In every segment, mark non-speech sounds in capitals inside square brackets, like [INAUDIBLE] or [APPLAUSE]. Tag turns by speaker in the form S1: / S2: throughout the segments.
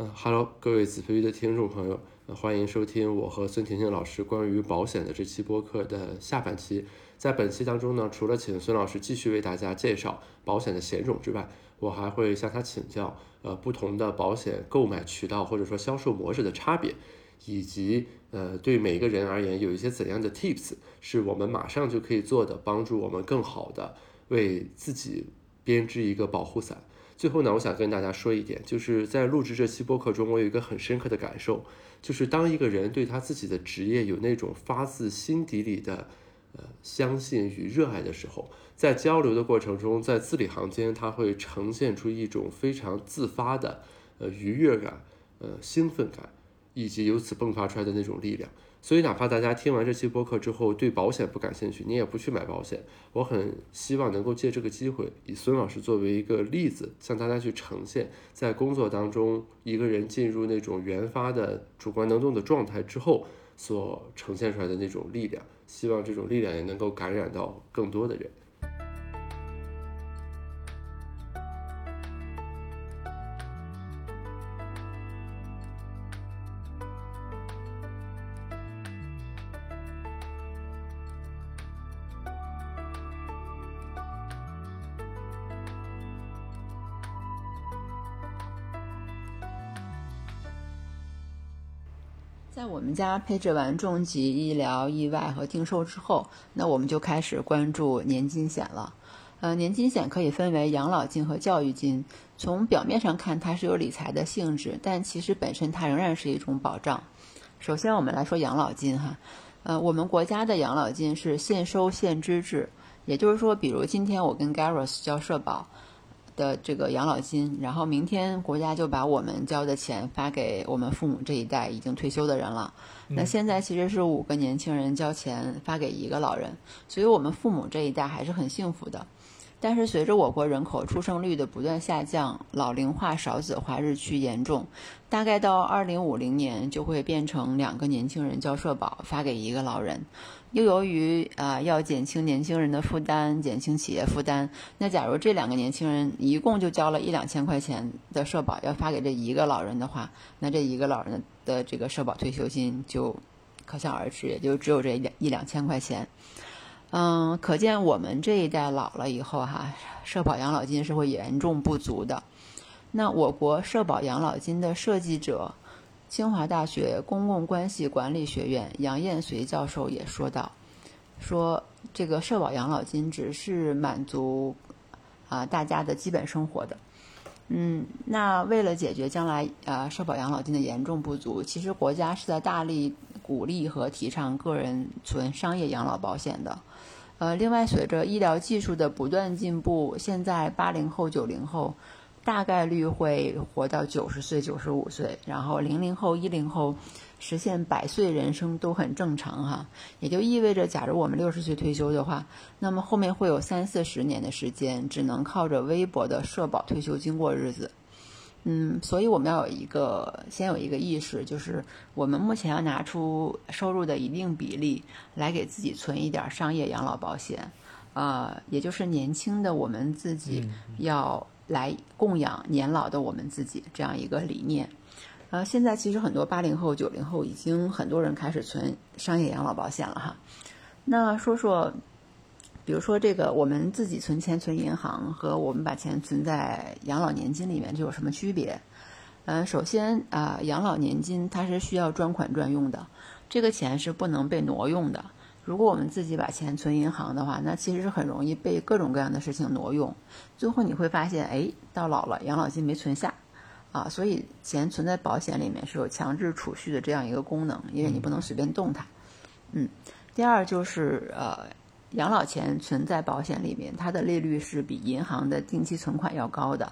S1: 嗯哈喽，各位子飞鱼的听众朋友，欢迎收听我和孙婷婷老师关于保险的这期播客的下半期。在本期当中呢，除了请孙老师继续为大家介绍保险的险种之外，我还会向他请教，呃，不同的保险购买渠道或者说销售模式的差别，以及呃，对每个人而言有一些怎样的 tips 是我们马上就可以做的，帮助我们更好的为自己编织一个保护伞。最后呢，我想跟大家说一点，就是在录制这期播客中，我有一个很深刻的感受，就是当一个人对他自己的职业有那种发自心底里的呃相信与热爱的时候，在交流的过程中，在字里行间，他会呈现出一种非常自发的呃愉悦感、呃兴奋感，以及由此迸发出来的那种力量。所以，哪怕大家听完这期播客之后对保险不感兴趣，你也不去买保险，我很希望能够借这个机会，以孙老师作为一个例子，向大家去呈现，在工作当中，一个人进入那种原发的主观能动的状态之后，所呈现出来的那种力量。希望这种力量也能够感染到更多的人。
S2: 家配置完重疾、医疗、意外和定寿之后，那我们就开始关注年金险了。呃，年金险可以分为养老金和教育金。从表面上看，它是有理财的性质，但其实本身它仍然是一种保障。首先，我们来说养老金哈。呃，我们国家的养老金是现收现支制，也就是说，比如今天我跟 Garros 交社保。的这个养老金，然后明天国家就把我们交的钱发给我们父母这一代已经退休的人了。那现在其实是五个年轻人交钱发给一个老人，所以我们父母这一代还是很幸福的。但是随着我国人口出生率的不断下降，老龄化、少子化日趋严重，大概到二零五零年就会变成两个年轻人交社保发给一个老人。又由于啊要减轻年轻人的负担，减轻企业负担，那假如这两个年轻人一共就交了一两千块钱的社保，要发给这一个老人的话，那这一个老人的这个社保退休金就可想而知，也就只有这一两一两千块钱。嗯，可见我们这一代老了以后哈，社保养老金是会严重不足的。那我国社保养老金的设计者，清华大学公共关系管理学院杨艳绥教授也说到，说这个社保养老金只是满足啊大家的基本生活的。嗯，那为了解决将来啊社保养老金的严重不足，其实国家是在大力鼓励和提倡个人存商业养老保险的。呃，另外，随着医疗技术的不断进步，现在八零后、九零后大概率会活到九十岁、九十五岁，然后零零后、一零后实现百岁人生都很正常哈。也就意味着，假如我们六十岁退休的话，那么后面会有三四十年的时间，只能靠着微薄的社保退休金过日子。嗯，所以我们要有一个先有一个意识，就是我们目前要拿出收入的一定比例来给自己存一点商业养老保险，呃，也就是年轻的我们自己要来供养年老的我们自己这样一个理念。呃，现在其实很多八零后、九零后已经很多人开始存商业养老保险了哈。那说说。比如说，这个我们自己存钱存银行和我们把钱存在养老年金里面，这有什么区别？嗯，首先啊，养老年金它是需要专款专用的，这个钱是不能被挪用的。如果我们自己把钱存银行的话，那其实是很容易被各种各样的事情挪用，最后你会发现，哎，到老了养老金没存下，啊，所以钱存在保险里面是有强制储蓄的这样一个功能，因为你不能随便动它。嗯，第二就是呃。养老钱存在保险里面，它的利率是比银行的定期存款要高的。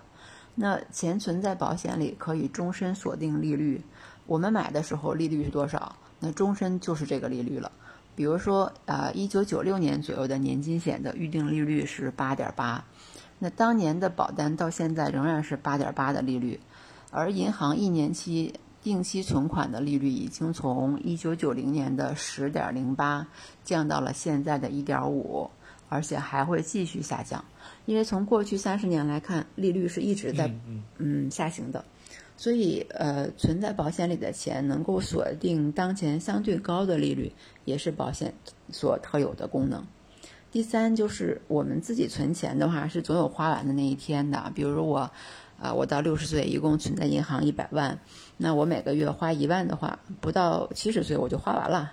S2: 那钱存在保险里可以终身锁定利率，我们买的时候利率是多少？那终身就是这个利率了。比如说，呃，一九九六年左右的年金险的预定利率是八点八，那当年的保单到现在仍然是八点八的利率，而银行一年期。定期存款的利率已经从一九九零年的十点零八降到了现在的一点五，而且还会继续下降，因为从过去三十年来看，利率是一直在嗯下行的，所以呃，存在保险里的钱能够锁定当前相对高的利率，也是保险所特有的功能。第三就是我们自己存钱的话，是总有花完的那一天的。比如我，啊，我到六十岁一共存在银行一百万，那我每个月花一万的话，不到七十岁我就花完了。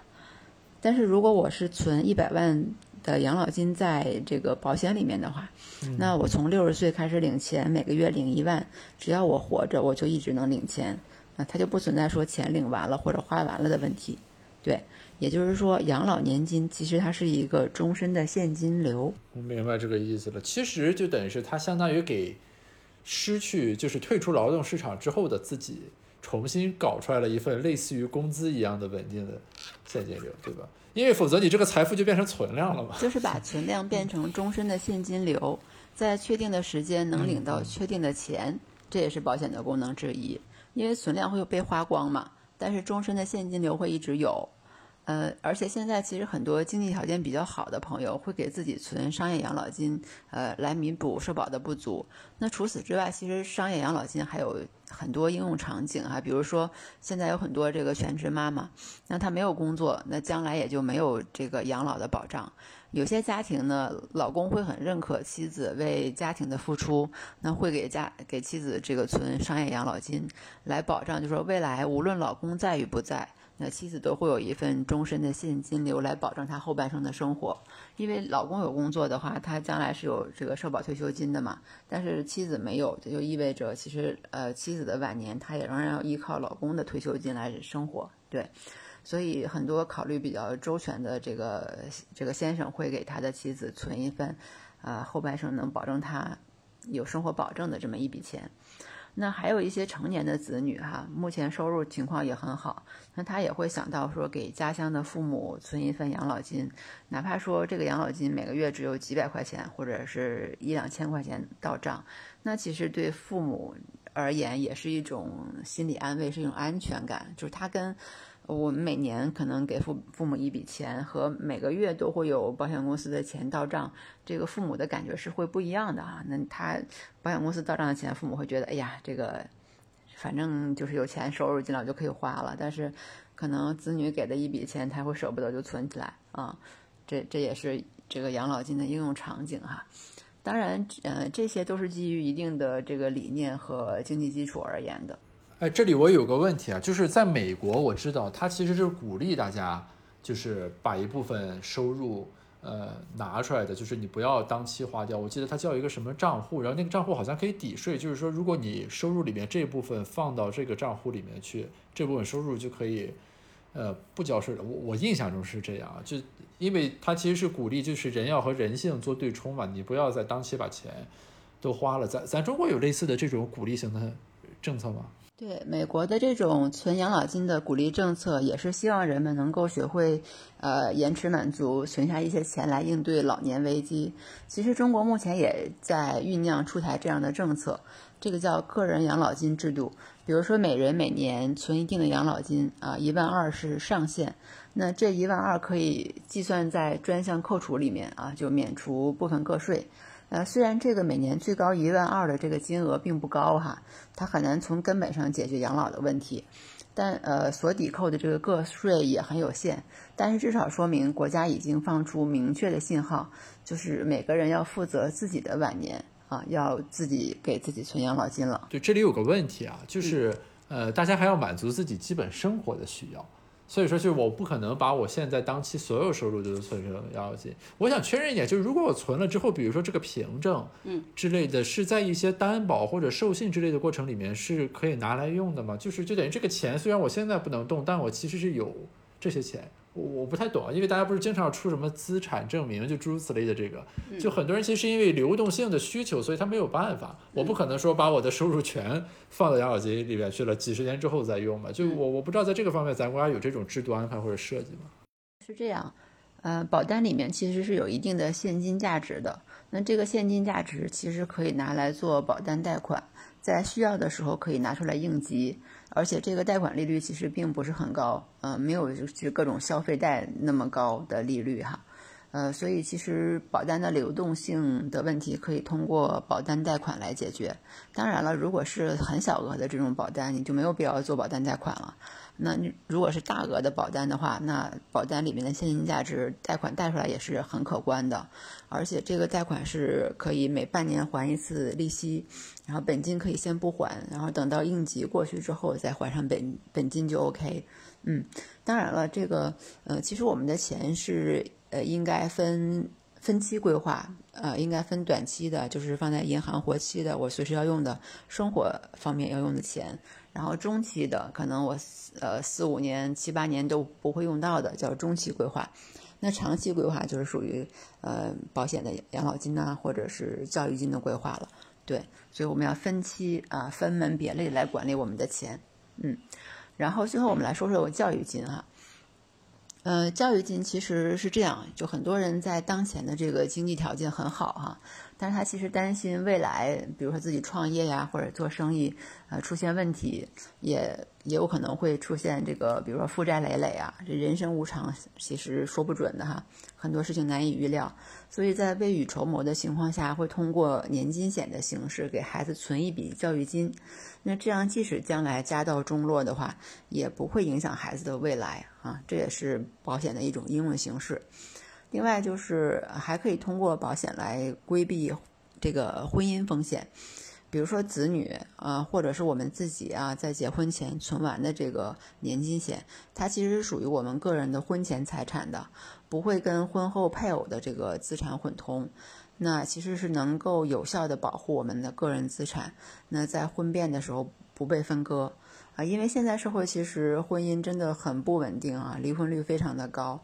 S2: 但是如果我是存一百万的养老金在这个保险里面的话，那我从六十岁开始领钱，每个月领一万，只要我活着，我就一直能领钱，那它就不存在说钱领完了或者花完了的问题，对。也就是说，养老年金其实它是一个终身的现金流。
S3: 我明白这个意思了。其实就等于是它相当于给失去，就是退出劳动市场之后的自己，重新搞出来了一份类似于工资一样的稳定的现金流，对吧？因为否则你这个财富就变成存量了嘛。
S2: 就是把存量变成终身的现金流，在确定的时间能领到确定的钱，这也是保险的功能之一。因为存量会被花光嘛，但是终身的现金流会一直有。呃，而且现在其实很多经济条件比较好的朋友会给自己存商业养老金，呃，来弥补社保的不足。那除此之外，其实商业养老金还有很多应用场景啊，比如说现在有很多这个全职妈妈，那她没有工作，那将来也就没有这个养老的保障。有些家庭呢，老公会很认可妻子为家庭的付出，那会给家给妻子这个存商业养老金，来保障，就说未来无论老公在与不在。妻子都会有一份终身的现金流来保证她后半生的生活，因为老公有工作的话，他将来是有这个社保退休金的嘛。但是妻子没有，这就意味着其实呃妻子的晚年，她也仍然要依靠老公的退休金来生活。对，所以很多考虑比较周全的这个这个先生会给他的妻子存一份，呃后半生能保证他有生活保证的这么一笔钱。那还有一些成年的子女哈，目前收入情况也很好，那他也会想到说给家乡的父母存一份养老金，哪怕说这个养老金每个月只有几百块钱或者是一两千块钱到账，那其实对父母而言也是一种心理安慰，是一种安全感，就是他跟。我们每年可能给父父母一笔钱，和每个月都会有保险公司的钱到账，这个父母的感觉是会不一样的啊。那他保险公司到账的钱，父母会觉得，哎呀，这个反正就是有钱收入进来就可以花了。但是可能子女给的一笔钱，他会舍不得就存起来啊。这这也是这个养老金的应用场景哈。当然，呃，这些都是基于一定的这个理念和经济基础而言的。
S3: 哎，这里我有个问题啊，就是在美国，我知道他其实是鼓励大家，就是把一部分收入，呃，拿出来的，就是你不要当期花掉。我记得他叫一个什么账户，然后那个账户好像可以抵税，就是说如果你收入里面这部分放到这个账户里面去，这部分收入就可以，呃，不交税了。我我印象中是这样，就因为他其实是鼓励，就是人要和人性做对冲嘛，你不要在当期把钱都花了。咱咱中国有类似的这种鼓励型的政策吗？
S2: 对美国的这种存养老金的鼓励政策，也是希望人们能够学会，呃，延迟满足，存下一些钱来应对老年危机。其实中国目前也在酝酿出台这样的政策，这个叫个人养老金制度。比如说，每人每年存一定的养老金啊，一万二是上限，那这一万二可以计算在专项扣除里面啊，就免除部分个税。呃，虽然这个每年最高一万二的这个金额并不高哈，它很难从根本上解决养老的问题，但呃，所抵扣的这个个税也很有限，但是至少说明国家已经放出明确的信号，就是每个人要负责自己的晚年啊，要自己给自己存养老金了。
S3: 对，这里有个问题啊，就是呃，大家还要满足自己基本生活的需要。所以说，就是我不可能把我现在当期所有收入都存成养老金。我想确认一点，就是如果我存了之后，比如说这个凭证，
S2: 嗯
S3: 之类的，是在一些担保或者授信之类的过程里面是可以拿来用的吗？就是就等于这个钱虽然我现在不能动，但我其实是有这些钱。我我不太懂啊，因为大家不是经常出什么资产证明，就诸如此类的这个，就很多人其实是因为流动性的需求，所以他没有办法。我不可能说把我的收入全放到养老金里面去了，几十年之后再用嘛。就我我不知道在这个方面咱国家有这种制度安排或者设计吗？
S2: 是这样，呃，保单里面其实是有一定的现金价值的，那这个现金价值其实可以拿来做保单贷款，在需要的时候可以拿出来应急。而且这个贷款利率其实并不是很高，呃，没有就是各种消费贷那么高的利率哈，呃，所以其实保单的流动性的问题可以通过保单贷款来解决。当然了，如果是很小额的这种保单，你就没有必要做保单贷款了。那你如果是大额的保单的话，那保单里面的现金价值贷款贷出来也是很可观的，而且这个贷款是可以每半年还一次利息，然后本金可以先不还，然后等到应急过去之后再还上本本金就 OK。嗯，当然了，这个呃，其实我们的钱是呃应该分分期规划，呃，应该分短期的，就是放在银行活期的，我随时要用的生活方面要用的钱。然后中期的，可能我呃四五年、七八年都不会用到的，叫中期规划。那长期规划就是属于呃保险的养老金呐，或者是教育金的规划了。对，所以我们要分期啊，分门别类来管理我们的钱。嗯，然后最后我们来说说我教育金哈。呃，教育金其实是这样，就很多人在当前的这个经济条件很好哈。但是他其实担心未来，比如说自己创业呀，或者做生意，呃，出现问题，也也有可能会出现这个，比如说负债累累啊。这人生无常，其实说不准的哈，很多事情难以预料。所以在未雨绸缪的情况下，会通过年金险的形式给孩子存一笔教育金。那这样，即使将来家道中落的话，也不会影响孩子的未来啊。这也是保险的一种应用形式。另外就是还可以通过保险来规避这个婚姻风险，比如说子女啊，或者是我们自己啊，在结婚前存完的这个年金险，它其实属于我们个人的婚前财产的，不会跟婚后配偶的这个资产混通，那其实是能够有效的保护我们的个人资产，那在婚变的时候不被分割啊，因为现在社会其实婚姻真的很不稳定啊，离婚率非常的高。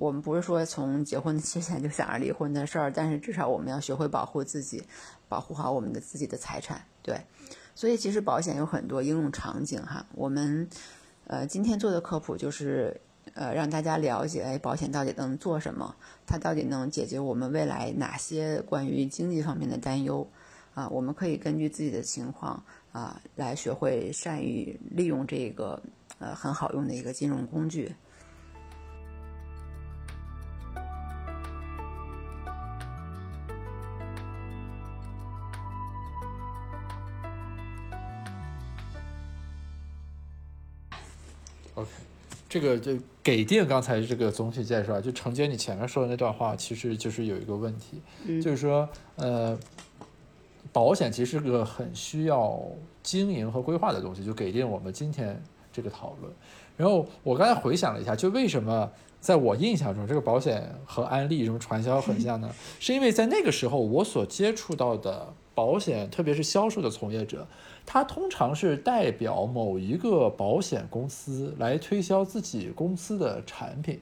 S2: 我们不是说从结婚之前就想着离婚的事儿，但是至少我们要学会保护自己，保护好我们的自己的财产。对，所以其实保险有很多应用场景哈。我们呃今天做的科普就是呃让大家了解，哎，保险到底能做什么？它到底能解决我们未来哪些关于经济方面的担忧？啊，我们可以根据自己的情况啊来学会善于利用这个呃很好用的一个金融工具。
S3: OK，这个就给定刚才这个总体介绍，就承接你前面说的那段话，其实就是有一个问题，就是说，呃，保险其实是个很需要经营和规划的东西，就给定我们今天这个讨论。然后我刚才回想了一下，就为什么在我印象中，这个保险和安利什么传销很像呢？[LAUGHS] 是因为在那个时候我所接触到的保险，特别是销售的从业者。他通常是代表某一个保险公司来推销自己公司的产品，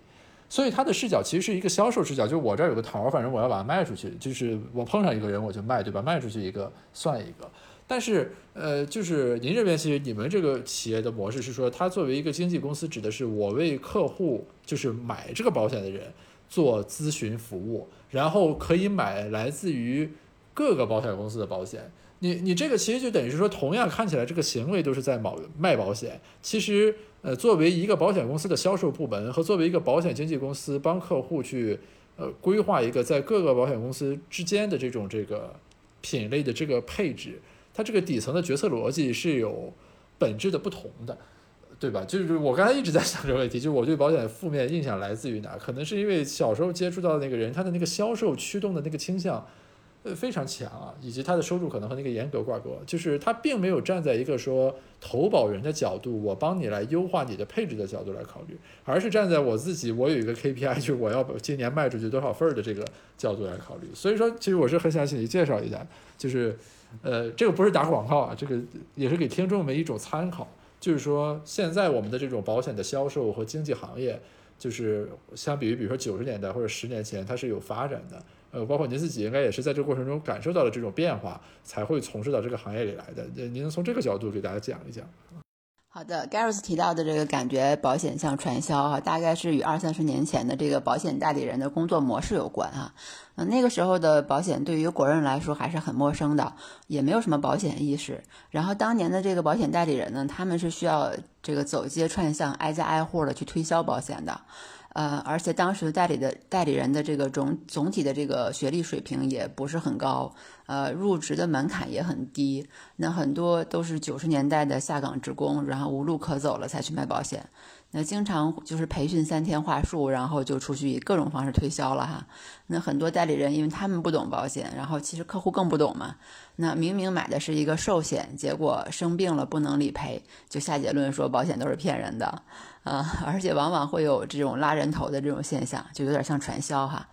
S3: 所以他的视角其实是一个销售视角，就是我这儿有个桃儿，反正我要把它卖出去，就是我碰上一个人我就卖，对吧？卖出去一个算一个。但是，呃，就是您这边其实你们这个企业的模式是说，它作为一个经纪公司，指的是我为客户，就是买这个保险的人做咨询服务，然后可以买来自于各个保险公司的保险。你你这个其实就等于是说，同样看起来这个行为都是在保卖保险，其实呃作为一个保险公司的销售部门和作为一个保险经纪公司帮客户去呃规划一个在各个保险公司之间的这种这个品类的这个配置，它这个底层的决策逻辑是有本质的不同的，对吧？就是我刚才一直在想这个问题，就是我对保险负面印象来自于哪？可能是因为小时候接触到那个人，他的那个销售驱动的那个倾向。非常强啊，以及他的收入可能和那个严格挂钩，就是他并没有站在一个说投保人的角度，我帮你来优化你的配置的角度来考虑，而是站在我自己，我有一个 KPI，就是我要今年卖出去多少份儿的这个角度来考虑。所以说，其实我是很想请你介绍一下，就是，呃，这个不是打广告啊，这个也是给听众们一种参考，就是说现在我们的这种保险的销售和经纪行业，就是相比于比如说九十年代或者十年前，它是有发展的。呃，包括您自己应该也是在这个过程中感受到了这种变化，才会从事到这个行业里来的。您能从这个角度给大家讲一讲？
S2: 好的，Gareth 提到的这个感觉保险像传销啊，大概是与二三十年前的这个保险代理人的工作模式有关啊。那个时候的保险对于国人来说还是很陌生的，也没有什么保险意识。然后当年的这个保险代理人呢，他们是需要这个走街串巷、挨家挨户的去推销保险的。呃，而且当时代理的代理人的这个总总体的这个学历水平也不是很高，呃，入职的门槛也很低，那很多都是九十年代的下岗职工，然后无路可走了才去卖保险。那经常就是培训三天话术，然后就出去以各种方式推销了哈。那很多代理人因为他们不懂保险，然后其实客户更不懂嘛。那明明买的是一个寿险，结果生病了不能理赔，就下结论说保险都是骗人的，啊，而且往往会有这种拉人头的这种现象，就有点像传销哈。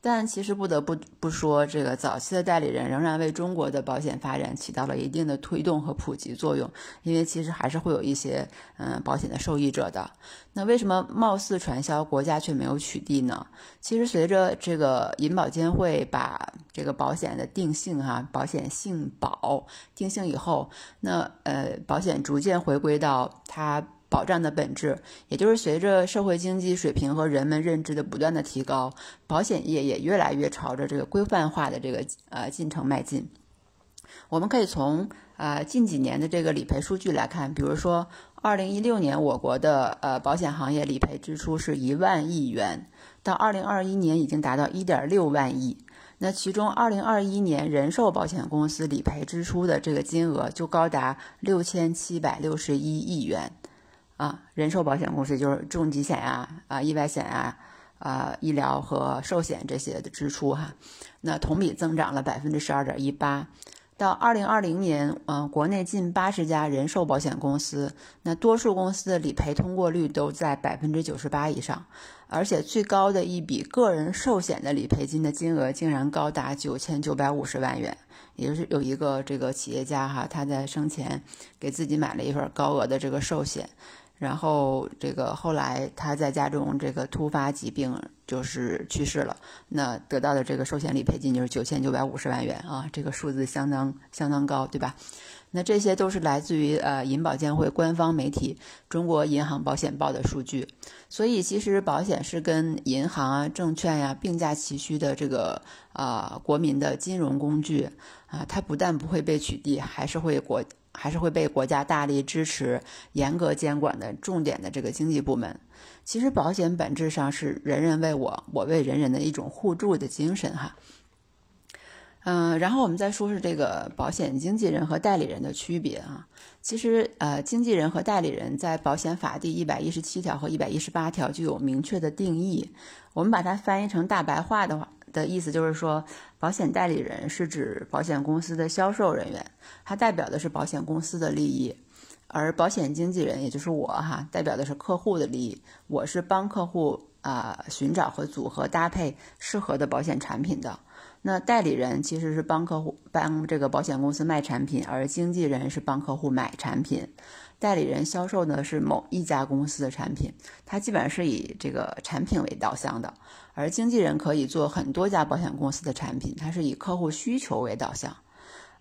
S2: 但其实不得不不说，这个早期的代理人仍然为中国的保险发展起到了一定的推动和普及作用，因为其实还是会有一些嗯保险的受益者的。那为什么貌似传销，国家却没有取缔呢？其实随着这个银保监会把这个保险的定性哈，保险性保定性以后，那呃保险逐渐回归到它。保障的本质，也就是随着社会经济水平和人们认知的不断的提高，保险业也越来越朝着这个规范化的这个呃进程迈进。我们可以从呃近几年的这个理赔数据来看，比如说二零一六年我国的呃保险行业理赔支出是一万亿元，到二零二一年已经达到一点六万亿。那其中二零二一年人寿保险公司理赔支出的这个金额就高达六千七百六十一亿元。啊，人寿保险公司就是重疾险呀、啊意外险呀、啊医疗和寿险这些的支出哈，那同比增长了百分之十二点一八。到二零二零年，嗯，国内近八十家人寿保险公司，那多数公司的理赔通过率都在百分之九十八以上，而且最高的一笔个人寿险的理赔金的金额竟然高达九千九百五十万元。也就是有一个这个企业家哈，他在生前给自己买了一份高额的这个寿险。然后这个后来他在家中这个突发疾病就是去世了，那得到的这个寿险理赔金就是九千九百五十万元啊，这个数字相当相当高，对吧？那这些都是来自于呃银保监会官方媒体《中国银行保险报》的数据，所以其实保险是跟银行啊、证券呀并驾齐驱的这个啊国民的金融工具啊，它不但不会被取缔，还是会国。还是会被国家大力支持、严格监管的重点的这个经济部门。其实保险本质上是人人为我，我为人人的一种互助的精神哈。嗯，然后我们再说说这个保险经纪人和代理人的区别啊。其实呃，经纪人和代理人在保险法第一百一十七条和一百一十八条就有明确的定义。我们把它翻译成大白话的话。的意思就是说，保险代理人是指保险公司的销售人员，他代表的是保险公司的利益；而保险经纪人，也就是我哈，代表的是客户的利益。我是帮客户啊寻找和组合搭配适合的保险产品的。那代理人其实是帮客户帮这个保险公司卖产品，而经纪人是帮客户买产品。代理人销售呢是某一家公司的产品，它基本上是以这个产品为导向的，而经纪人可以做很多家保险公司的产品，它是以客户需求为导向，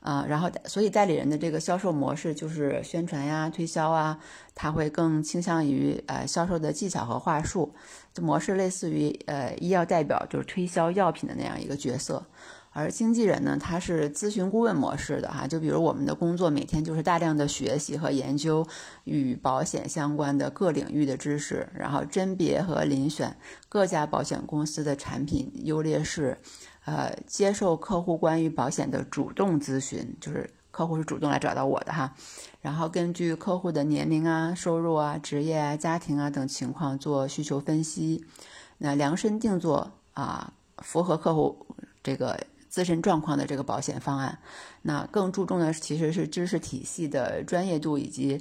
S2: 啊，然后所以代理人的这个销售模式就是宣传呀、推销啊，他会更倾向于呃销售的技巧和话术，这模式类似于呃医药代表，就是推销药品的那样一个角色。而经纪人呢，他是咨询顾问模式的哈，就比如我们的工作每天就是大量的学习和研究与保险相关的各领域的知识，然后甄别和遴选各家保险公司的产品优劣势，呃，接受客户关于保险的主动咨询，就是客户是主动来找到我的哈，然后根据客户的年龄啊、收入啊、职业啊、家庭啊等情况做需求分析，那量身定做啊，符合客户这个。自身状况的这个保险方案，那更注重的其实是知识体系的专业度以及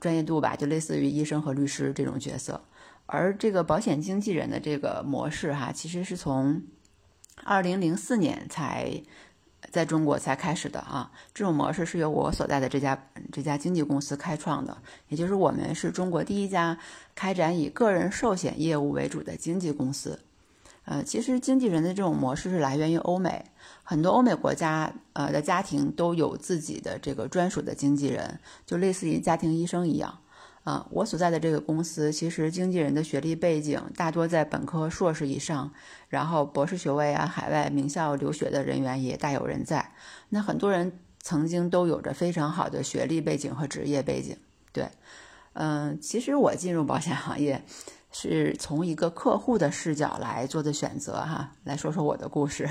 S2: 专业度吧，就类似于医生和律师这种角色。而这个保险经纪人的这个模式哈，其实是从二零零四年才在中国才开始的啊。这种模式是由我所在的这家这家经纪公司开创的，也就是我们是中国第一家开展以个人寿险业务为主的经纪公司。呃，其实经纪人的这种模式是来源于欧美，很多欧美国家呃的家庭都有自己的这个专属的经纪人，就类似于家庭医生一样。啊，我所在的这个公司，其实经纪人的学历背景大多在本科、硕士以上，然后博士学位啊，海外名校留学的人员也大有人在。那很多人曾经都有着非常好的学历背景和职业背景。对，嗯，其实我进入保险行业。是从一个客户的视角来做的选择哈。来说说我的故事，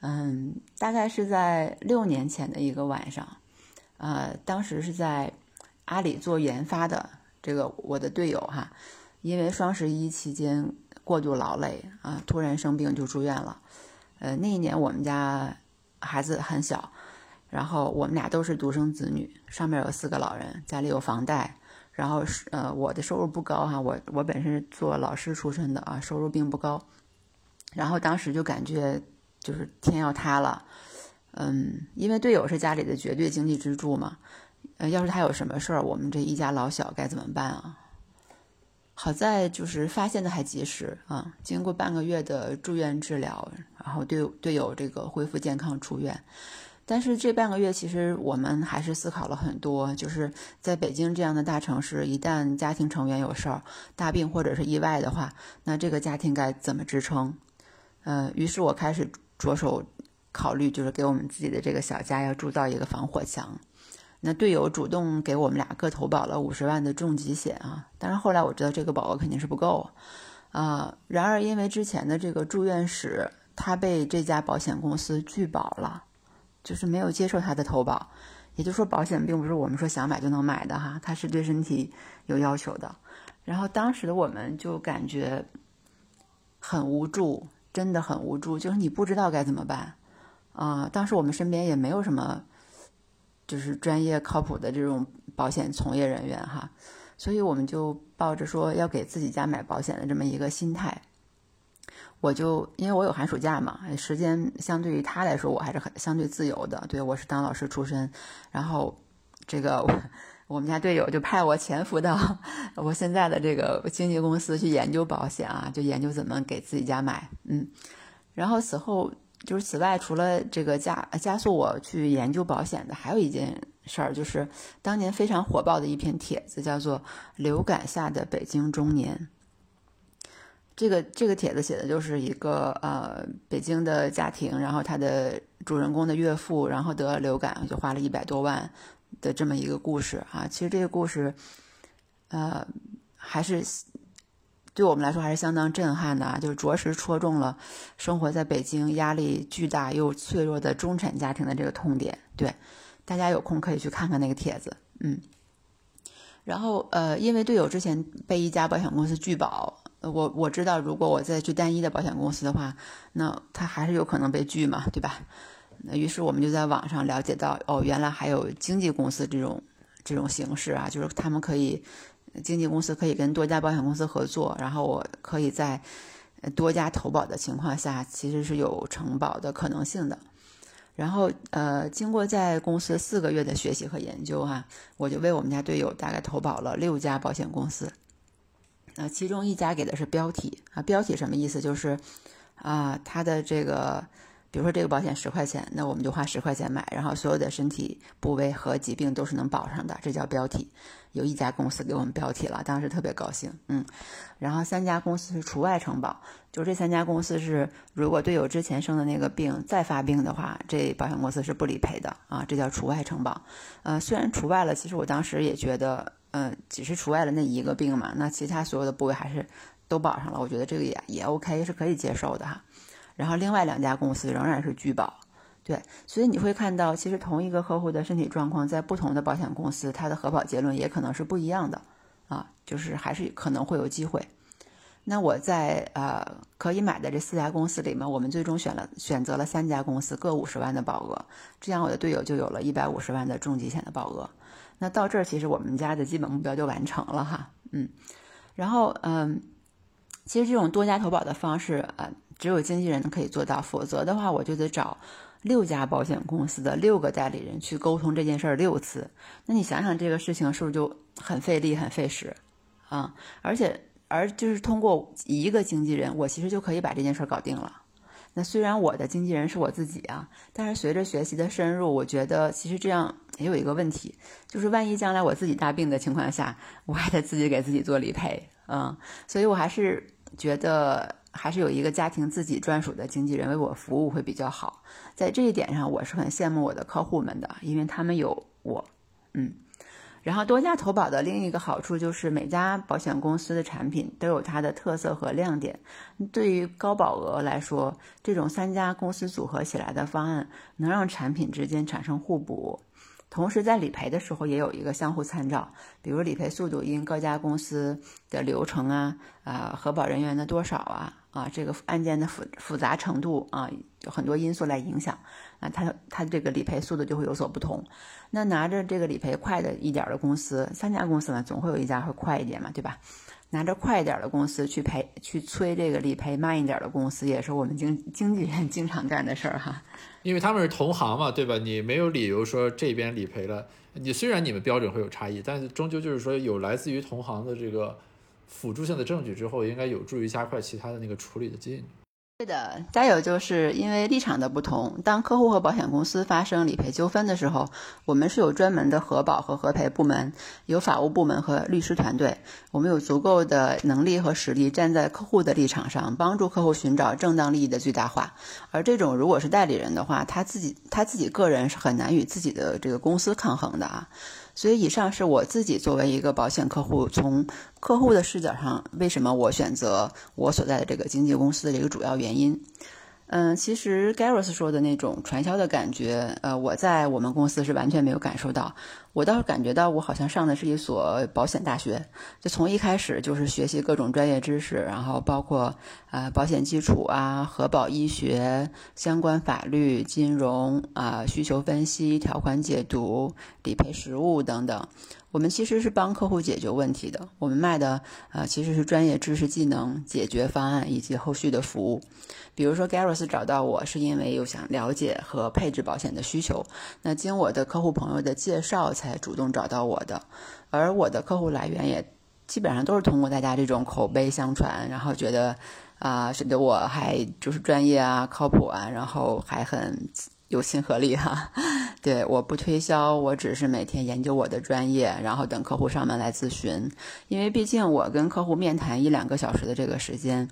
S2: 嗯，大概是在六年前的一个晚上，呃，当时是在阿里做研发的这个我的队友哈，因为双十一期间过度劳累啊，突然生病就住院了。呃，那一年我们家孩子很小，然后我们俩都是独生子女，上面有四个老人，家里有房贷，然后是呃我的收入不高哈，我我本身做老师出身的啊，收入并不高，然后当时就感觉就是天要塌了，嗯，因为队友是家里的绝对经济支柱嘛，呃，要是他有什么事儿，我们这一家老小该怎么办啊？好在就是发现的还及时啊，经过半个月的住院治疗，然后队队友这个恢复健康出院。但是这半个月其实我们还是思考了很多，就是在北京这样的大城市，一旦家庭成员有事儿、大病或者是意外的话，那这个家庭该怎么支撑？呃，于是我开始着手考虑，就是给我们自己的这个小家要铸造一个防火墙。那队友主动给我们俩各投保了五十万的重疾险啊，但是后来我知道这个保额肯定是不够啊。然而因为之前的这个住院史，他被这家保险公司拒保了，就是没有接受他的投保。也就是说，保险并不是我们说想买就能买的哈，它是对身体有要求的。然后当时的我们就感觉很无助，真的很无助，就是你不知道该怎么办啊。当时我们身边也没有什么。就是专业靠谱的这种保险从业人员哈，所以我们就抱着说要给自己家买保险的这么一个心态，我就因为我有寒暑假嘛，时间相对于他来说我还是很相对自由的。对我是当老师出身，然后这个我们家队友就派我潜伏到 [LAUGHS] 我现在的这个经纪公司去研究保险啊，就研究怎么给自己家买，嗯，然后此后。就是此外，除了这个加加速我去研究保险的，还有一件事儿，就是当年非常火爆的一篇帖子，叫做《流感下的北京中年》。这个这个帖子写的就是一个呃北京的家庭，然后他的主人公的岳父，然后得了流感，就花了一百多万的这么一个故事啊。其实这个故事，呃，还是。对我们来说还是相当震撼的啊，就是着实戳中了生活在北京压力巨大又脆弱的中产家庭的这个痛点。对，大家有空可以去看看那个帖子，嗯。然后呃，因为队友之前被一家保险公司拒保，我我知道如果我再去单一的保险公司的话，那他还是有可能被拒嘛，对吧？那于是我们就在网上了解到，哦，原来还有经纪公司这种这种形式啊，就是他们可以。经纪公司可以跟多家保险公司合作，然后我可以在多家投保的情况下，其实是有承保的可能性的。然后，呃，经过在公司四个月的学习和研究，哈，我就为我们家队友大概投保了六家保险公司。那其中一家给的是标题啊，标题什么意思？就是啊，它的这个。比如说这个保险十块钱，那我们就花十块钱买，然后所有的身体部位和疾病都是能保上的，这叫标体。有一家公司给我们标体了，当时特别高兴，嗯。然后三家公司是除外承保，就这三家公司是，如果队友之前生的那个病再发病的话，这保险公司是不理赔的啊，这叫除外承保。呃，虽然除外了，其实我当时也觉得，嗯，只是除外了那一个病嘛，那其他所有的部位还是都保上了，我觉得这个也也 OK，是可以接受的哈。然后另外两家公司仍然是拒保，对，所以你会看到，其实同一个客户的身体状况，在不同的保险公司，它的核保结论也可能是不一样的，啊，就是还是可能会有机会。那我在呃可以买的这四家公司里面，我们最终选了选择了三家公司各五十万的保额，这样我的队友就有了一百五十万的重疾险的保额。那到这儿，其实我们家的基本目标就完成了哈，嗯，然后嗯，其实这种多家投保的方式，呃。只有经纪人可以做到，否则的话，我就得找六家保险公司的六个代理人去沟通这件事儿六次。那你想想，这个事情是不是就很费力、很费时啊？而且，而就是通过一个经纪人，我其实就可以把这件事儿搞定了。那虽然我的经纪人是我自己啊，但是随着学习的深入，我觉得其实这样也有一个问题，就是万一将来我自己大病的情况下，我还得自己给自己做理赔，嗯，所以我还是觉得。还是有一个家庭自己专属的经纪人为我服务会比较好，在这一点上我是很羡慕我的客户们的，因为他们有我，嗯，然后多家投保的另一个好处就是每家保险公司的产品都有它的特色和亮点。对于高保额来说，这种三家公司组合起来的方案能让产品之间产生互补，同时在理赔的时候也有一个相互参照。比如理赔速度因各家公司的流程啊、啊核保人员的多少啊、啊这个案件的复复杂程度啊，有很多因素来影响。啊，它它这个理赔速度就会有所不同。那拿着这个理赔快的一点的公司，三家公司呢，总会有一家会快一点嘛，对吧？拿着快一点的公司去赔去催这个理赔慢一点的公司，也是我们经经纪人经常干的事儿哈。[LAUGHS]
S3: 因为他们是同行嘛，对吧？你没有理由说这边理赔了，你虽然你们标准会有差异，但是终究就是说有来自于同行的这个辅助性的证据之后，应该有助于加快其他的那个处理的进度。
S2: 对的，再有就是因为立场的不同，当客户和保险公司发生理赔纠纷的时候，我们是有专门的核保和核赔部门，有法务部门和律师团队，我们有足够的能力和实力站在客户的立场上，帮助客户寻找正当利益的最大化。而这种如果是代理人的话，他自己他自己个人是很难与自己的这个公司抗衡的啊。所以，以上是我自己作为一个保险客户，从客户的视角上，为什么我选择我所在的这个经纪公司的一个主要原因。嗯，其实 Gareth 说的那种传销的感觉，呃，我在我们公司是完全没有感受到。我倒是感觉到，我好像上的是一所保险大学，就从一开始就是学习各种专业知识，然后包括啊保险基础啊、核保医学、相关法律、金融啊、需求分析、条款解读、理赔实务等等。我们其实是帮客户解决问题的，我们卖的啊其实是专业知识、技能、解决方案以及后续的服务。比如说，Gareth 找到我是因为有想了解和配置保险的需求，那经我的客户朋友的介绍才主动找到我的，而我的客户来源也基本上都是通过大家这种口碑相传，然后觉得啊，觉得我还就是专业啊、靠谱啊，然后还很有亲和力哈。[LAUGHS] 对，我不推销，我只是每天研究我的专业，然后等客户上门来咨询，因为毕竟我跟客户面谈一两个小时的这个时间。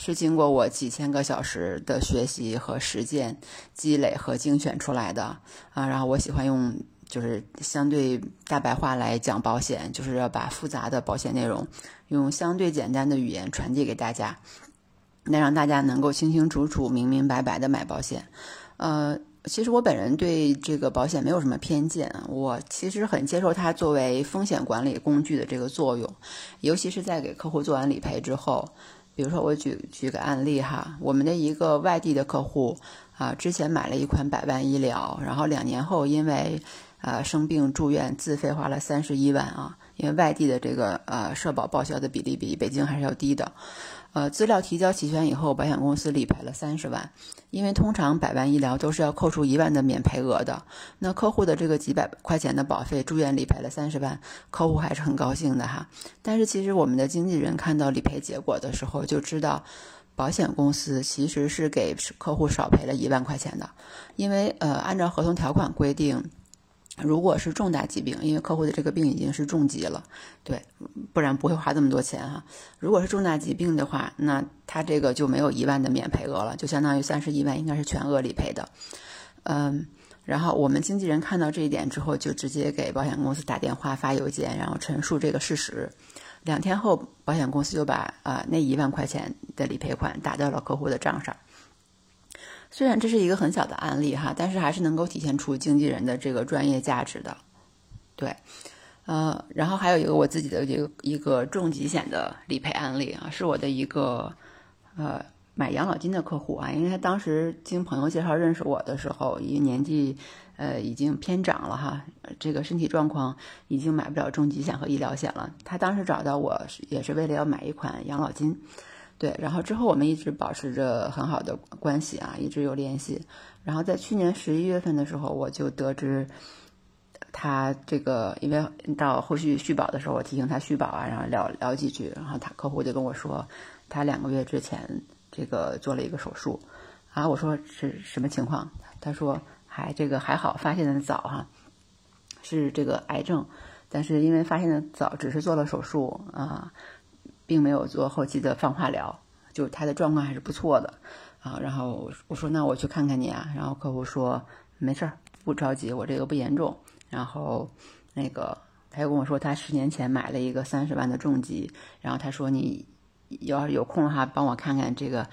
S2: 是经过我几千个小时的学习和实践积累和精选出来的啊，然后我喜欢用就是相对大白话来讲保险，就是要把复杂的保险内容用相对简单的语言传递给大家，那让大家能够清清楚楚、明明白白的买保险。呃，其实我本人对这个保险没有什么偏见，我其实很接受它作为风险管理工具的这个作用，尤其是在给客户做完理赔之后。比如说，我举举个案例哈，我们的一个外地的客户啊，之前买了一款百万医疗，然后两年后因为呃生病住院，自费花了三十一万啊，因为外地的这个呃社保报销的比例比北京还是要低的。呃，资料提交齐全以后，保险公司理赔了三十万，因为通常百万医疗都是要扣除一万的免赔额的。那客户的这个几百块钱的保费，住院理赔了三十万，客户还是很高兴的哈。但是其实我们的经纪人看到理赔结果的时候，就知道保险公司其实是给客户少赔了一万块钱的，因为呃，按照合同条款规定。如果是重大疾病，因为客户的这个病已经是重疾了，对，不然不会花这么多钱哈。如果是重大疾病的话，那他这个就没有一万的免赔额了，就相当于三十一万应该是全额理赔的。嗯，然后我们经纪人看到这一点之后，就直接给保险公司打电话、发邮件，然后陈述这个事实。两天后，保险公司就把啊那一万块钱的理赔款打到了客户的账上。虽然这是一个很小的案例哈，但是还是能够体现出经纪人的这个专业价值的。对，呃，然后还有一个我自己的一个一个重疾险的理赔案例啊，是我的一个呃买养老金的客户啊，因为他当时经朋友介绍认识我的时候，因为年纪呃已经偏长了哈，这个身体状况已经买不了重疾险和医疗险了。他当时找到我是也是为了要买一款养老金。对，然后之后我们一直保持着很好的关系啊，一直有联系。然后在去年十一月份的时候，我就得知他这个，因为到后续续保的时候，我提醒他续保啊，然后聊聊几句，然后他客户就跟我说，他两个月之前这个做了一个手术啊，我说是什么情况？他说还这个还好，发现的早哈，是这个癌症，但是因为发现的早，只是做了手术啊。并没有做后期的放化疗，就是他的状况还是不错的啊。然后我说那我去看看你啊。然后客户说没事儿，不着急，我这个不严重。然后那个他又跟我说他十年前买了一个三十万的重疾，然后他说你要是有空的话，帮我看看这个，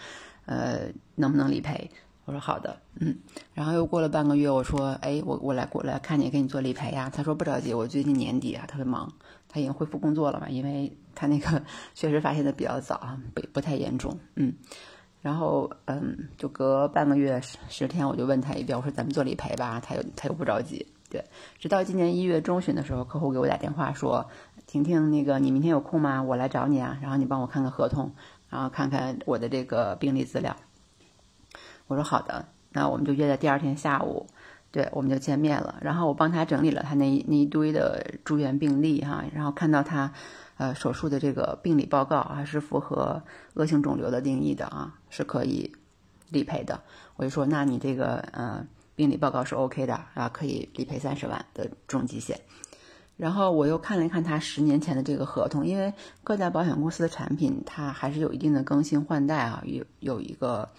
S2: 呃，能不能理赔？我说好的，嗯。然后又过了半个月，我说，哎，我我来过来看你，给你做理赔呀。他说不着急，我最近年底啊特别忙，他已经恢复工作了嘛，因为他那个 [LAUGHS] 确实发现的比较早，不不太严重，嗯。然后，嗯，就隔半个月十天，我就问他一遍，我说咱们做理赔吧，他又他又不着急。对，直到今年一月中旬的时候，客户给我打电话说：“婷婷，那个你明天有空吗？我来找你啊，然后你帮我看看合同，然后看看我的这个病历资料。”我说好的，那我们就约在第二天下午，对，我们就见面了。然后我帮他整理了他那那一堆的住院病历哈，然后看到他。呃，手术的这个病理报告还是符合恶性肿瘤的定义的啊，是可以理赔的。我就说，那你这个呃病理报告是 OK 的啊，可以理赔三十万的重疾险。然后我又看了一看他十年前的这个合同，因为各家保险公司的产品它还是有一定的更新换代啊，有有一个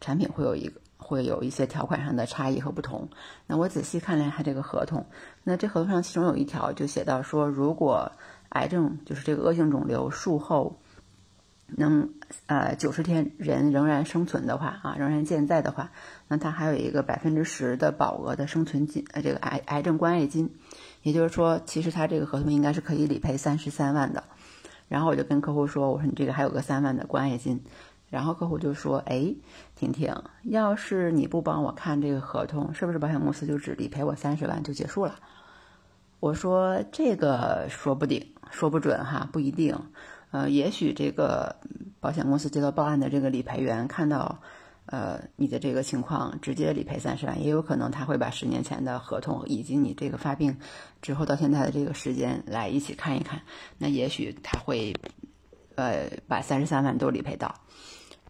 S2: 产品会有一个会有一些条款上的差异和不同。那我仔细看了一下这个合同，那这合同上其中有一条就写到说，如果癌症就是这个恶性肿瘤术后能呃九十天人仍然生存的话啊，仍然健在的话，那它还有一个百分之十的保额的生存金呃这个癌癌症关爱金，也就是说，其实他这个合同应该是可以理赔三十三万的。然后我就跟客户说，我说你这个还有个三万的关爱金，然后客户就说，哎，婷婷，要是你不帮我看这个合同，是不是保险公司就只理赔我三十万就结束了？我说这个说不定。说不准哈，不一定，呃，也许这个保险公司接到报案的这个理赔员看到，呃，你的这个情况直接理赔三十万，也有可能他会把十年前的合同以及你这个发病之后到现在的这个时间来一起看一看，那也许他会，呃，把三十三万都理赔到，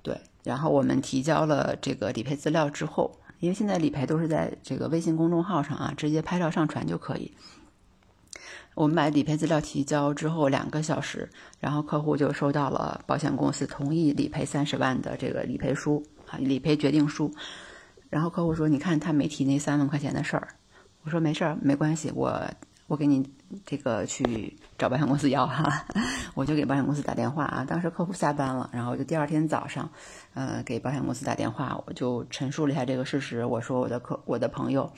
S2: 对，然后我们提交了这个理赔资料之后，因为现在理赔都是在这个微信公众号上啊，直接拍照上传就可以。我们把理赔资料提交之后两个小时，然后客户就收到了保险公司同意理赔三十万的这个理赔书啊，理赔决定书。然后客户说：“你看他没提那三万块钱的事儿。”我说：“没事儿，没关系，我我给你这个去找保险公司要哈。[LAUGHS] ”我就给保险公司打电话啊，当时客户下班了，然后就第二天早上，呃，给保险公司打电话，我就陈述了一下这个事实。我说我的客我的朋友。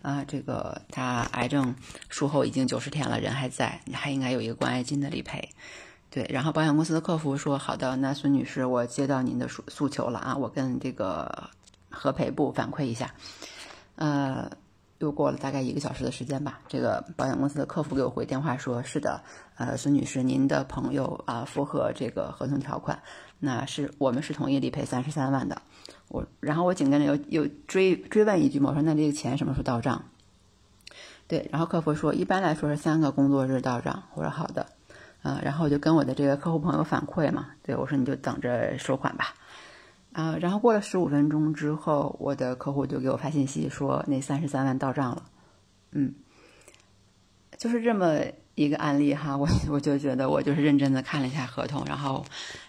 S2: 啊，这个他癌症术后已经九十天了，人还在，还应该有一个关爱金的理赔。对，然后保险公司的客服说：“好的，那孙女士，我接到您的诉诉求了啊，我跟这个核赔部反馈一下。”呃，又过了大概一个小时的时间吧，这个保险公司的客服给我回电话说：“是的，呃，孙女士，您的朋友啊符合这个合同条款，那是我们是同意理赔三十三万的。”我然后我紧跟着又又追追问一句嘛，我说那这个钱什么时候到账？对，然后客服说一般来说是三个工作日到账。我说好的，嗯，然后我就跟我的这个客户朋友反馈嘛，对我说你就等着收款吧，啊，然后过了十五分钟之后，我的客户就给我发信息说那三十三万到账了，嗯，就是这么一个案例哈，我我就觉得我就是认真的看了一下合同，然后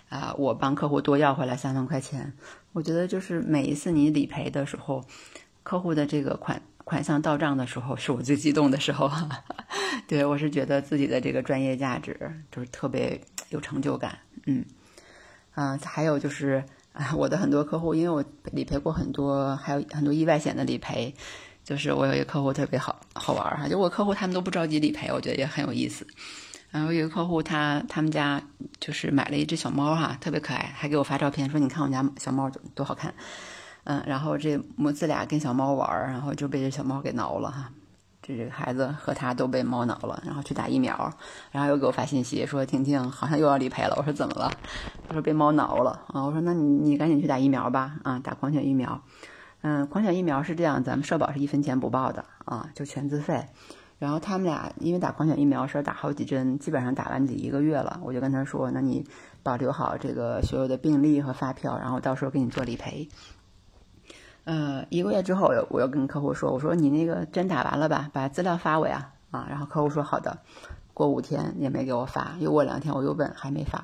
S2: 啊，我帮客户多要回来三万块钱。我觉得就是每一次你理赔的时候，客户的这个款款项到账的时候，是我最激动的时候。[LAUGHS] 对我是觉得自己的这个专业价值就是特别有成就感。嗯，啊，还有就是啊，[LAUGHS] 我的很多客户，因为我理赔过很多，还有很多意外险的理赔，就是我有一个客户特别好好玩哈，就我客户他们都不着急理赔，我觉得也很有意思。然后有一个客户，他他们家就是买了一只小猫哈，特别可爱，还给我发照片说：“你看我们家小猫多好看。”嗯，然后这母子俩跟小猫玩儿，然后就被这小猫给挠了哈。这这个孩子和他都被猫挠了，然后去打疫苗，然后又给我发信息说：“婷婷好像又要理赔了。”我说：“怎么了？”他说：“被猫挠了啊。”我说：“那你你赶紧去打疫苗吧啊，打狂犬疫苗。嗯，狂犬疫苗是这样，咱们社保是一分钱不报的啊，就全自费。”然后他们俩因为打狂犬疫苗是打好几针，基本上打完得一个月了。我就跟他说：“那你保留好这个所有的病历和发票，然后到时候给你做理赔。”呃，一个月之后，我又跟客户说：“我说你那个针打完了吧？把资料发我呀。”啊，然后客户说：“好的。”过五天也没给我发，又过两天我又问，还没发。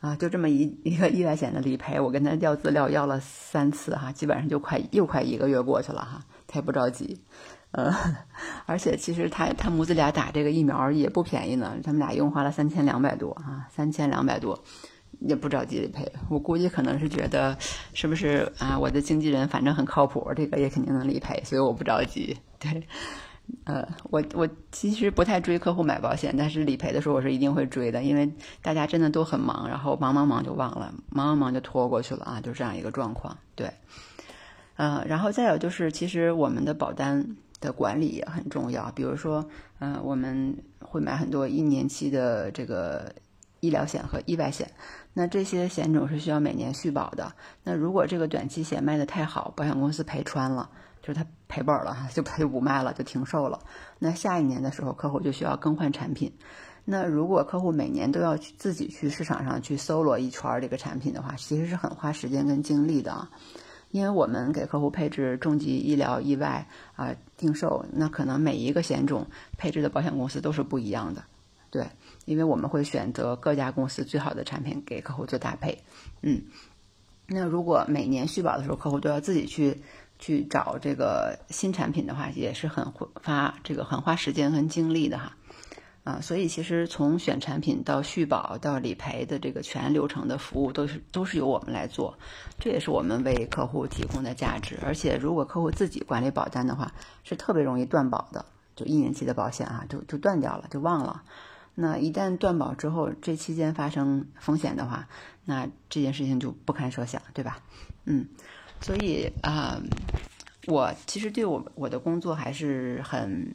S2: 啊，就这么一一个意外险的理赔，我跟他要资料要了三次哈，基本上就快又快一个月过去了哈，他也不着急。呃，[LAUGHS] 而且其实他他母子俩打这个疫苗也不便宜呢，他们俩一共花了三千两百多啊，三千两百多，也不着急理赔。我估计可能是觉得是不是啊，我的经纪人反正很靠谱，这个也肯定能理赔，所以我不着急。对，呃，我我其实不太追客户买保险，但是理赔的时候我是一定会追的，因为大家真的都很忙，然后忙忙忙就忘了，忙忙忙就拖过去了啊，就这样一个状况。对，嗯，然后再有就是，其实我们的保单。的管理也很重要，比如说，嗯，我们会买很多一年期的这个医疗险和意外险，那这些险种是需要每年续保的。那如果这个短期险卖的太好，保险公司赔穿了，就是他赔本了，就他就不卖了，就停售了。那下一年的时候，客户就需要更换产品。那如果客户每年都要去自己去市场上去搜罗一圈这个产品的话，其实是很花时间跟精力的啊。因为我们给客户配置重疾医疗意外啊定寿，那可能每一个险种配置的保险公司都是不一样的，对，因为我们会选择各家公司最好的产品给客户做搭配，嗯，那如果每年续保的时候客户都要自己去去找这个新产品的话，也是很花这个很花时间和精力的哈。啊，所以其实从选产品到续保到理赔的这个全流程的服务都是都是由我们来做，这也是我们为客户提供的价值。而且如果客户自己管理保单的话，是特别容易断保的，就一年期的保险啊，就就断掉了，就忘了。那一旦断保之后，这期间发生风险的话，那这件事情就不堪设想，对吧？嗯，所以啊，我其实对我我的工作还是很。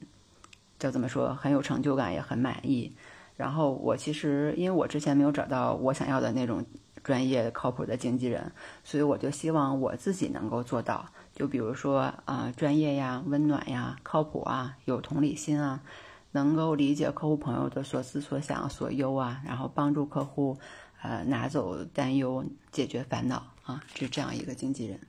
S2: 就怎么说，很有成就感，也很满意。然后我其实，因为我之前没有找到我想要的那种专业靠谱的经纪人，所以我就希望我自己能够做到。就比如说，啊，专业呀，温暖呀，靠谱啊，有同理心啊，能够理解客户朋友的所思所想所忧啊，然后帮助客户，呃，拿走担忧，解决烦恼啊，是这样一个经纪人。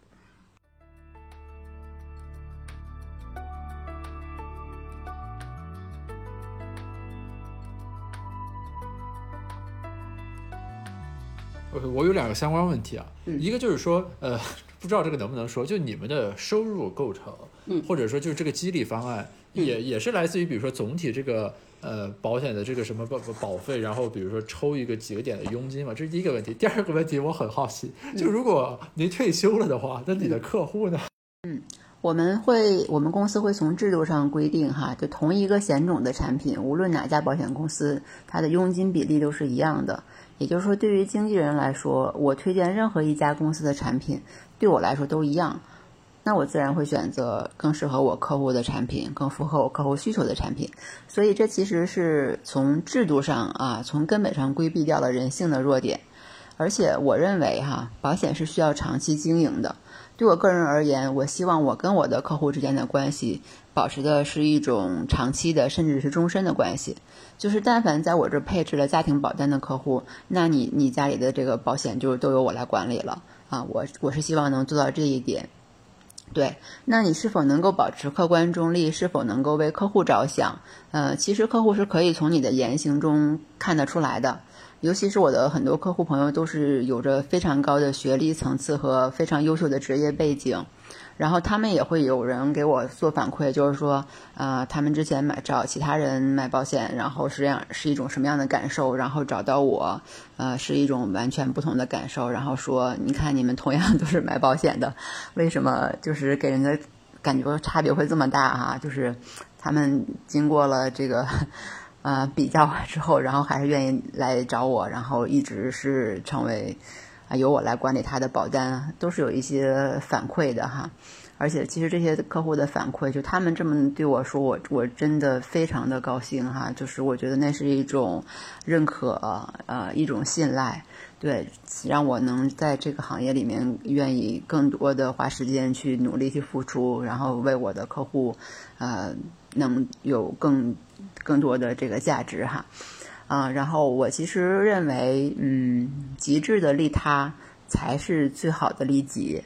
S3: 我有两个相关问题啊，一个就是说，呃，不知道这个能不能说，就你们的收入构成，
S2: 嗯，
S3: 或者说就是这个激励方案，也也是来自于，比如说总体这个呃保险的这个什么保保费，然后比如说抽一个几个点的佣金嘛，这是第一个问题。第二个问题我很好奇，就如果您退休了的话，那你的客户呢？
S2: 嗯，我们会，我们公司会从制度上规定哈，就同一个险种的产品，无论哪家保险公司，它的佣金比例都是一样的。也就是说，对于经纪人来说，我推荐任何一家公司的产品，对我来说都一样。那我自然会选择更适合我客户的产品，更符合我客户需求的产品。所以，这其实是从制度上啊，从根本上规避掉了人性的弱点。而且，我认为哈，保险是需要长期经营的。对我个人而言，我希望我跟我的客户之间的关系保持的是一种长期的，甚至是终身的关系。就是但凡在我这配置了家庭保单的客户，那你你家里的这个保险就都由我来管理了啊！我我是希望能做到这一点。对，那你是否能够保持客观中立？是否能够为客户着想？呃，其实客户是可以从你的言行中看得出来的。尤其是我的很多客户朋友都是有着非常高的学历层次和非常优秀的职业背景。然后他们也会有人给我做反馈，就是说，呃，他们之前买找其他人买保险，然后是这样是一种什么样的感受，然后找到我，呃，是一种完全不同的感受。然后说，你看你们同样都是买保险的，为什么就是给人的感觉差别会这么大哈？就是他们经过了这个呃比较之后，然后还是愿意来找我，然后一直是成为。由我来管理他的保单，都是有一些反馈的哈。而且，其实这些客户的反馈，就他们这么对我说，我我真的非常的高兴哈。就是我觉得那是一种认可，呃，一种信赖，对，让我能在这个行业里面愿意更多的花时间去努力去付出，然后为我的客户，呃，能有更更多的这个价值哈。啊，然后我其实认为，嗯，极致的利他才是最好的利己，